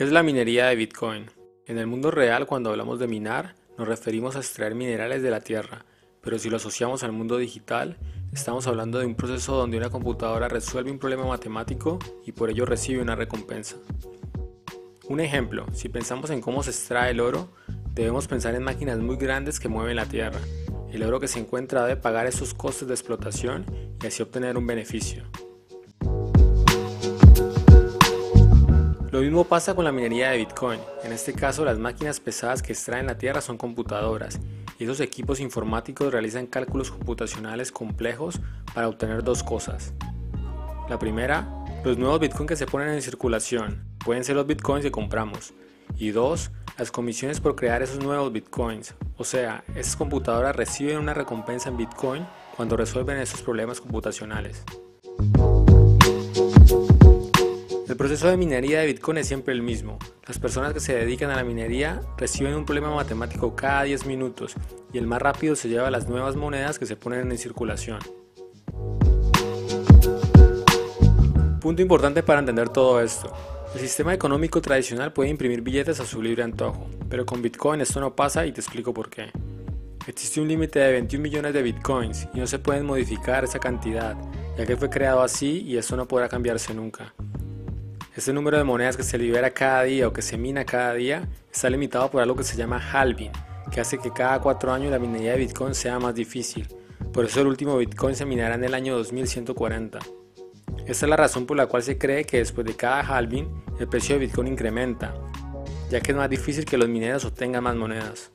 ¿Qué es la minería de Bitcoin? En el mundo real, cuando hablamos de minar, nos referimos a extraer minerales de la tierra, pero si lo asociamos al mundo digital, estamos hablando de un proceso donde una computadora resuelve un problema matemático y por ello recibe una recompensa. Un ejemplo, si pensamos en cómo se extrae el oro, debemos pensar en máquinas muy grandes que mueven la tierra. El oro que se encuentra debe pagar esos costes de explotación y así obtener un beneficio. Lo mismo pasa con la minería de Bitcoin. En este caso, las máquinas pesadas que extraen la tierra son computadoras, y esos equipos informáticos realizan cálculos computacionales complejos para obtener dos cosas. La primera, los nuevos Bitcoin que se ponen en circulación, pueden ser los Bitcoins que compramos. Y dos, las comisiones por crear esos nuevos Bitcoins. O sea, esas computadoras reciben una recompensa en Bitcoin cuando resuelven esos problemas computacionales. El proceso de minería de Bitcoin es siempre el mismo. Las personas que se dedican a la minería reciben un problema matemático cada 10 minutos y el más rápido se lleva las nuevas monedas que se ponen en circulación. Punto importante para entender todo esto. El sistema económico tradicional puede imprimir billetes a su libre antojo, pero con Bitcoin esto no pasa y te explico por qué. Existe un límite de 21 millones de Bitcoins y no se pueden modificar esa cantidad, ya que fue creado así y eso no podrá cambiarse nunca. Este número de monedas que se libera cada día o que se mina cada día está limitado por algo que se llama halving, que hace que cada cuatro años la minería de Bitcoin sea más difícil. Por eso el último Bitcoin se minará en el año 2140. Esta es la razón por la cual se cree que después de cada halving el precio de Bitcoin incrementa, ya que es más difícil que los mineros obtengan más monedas.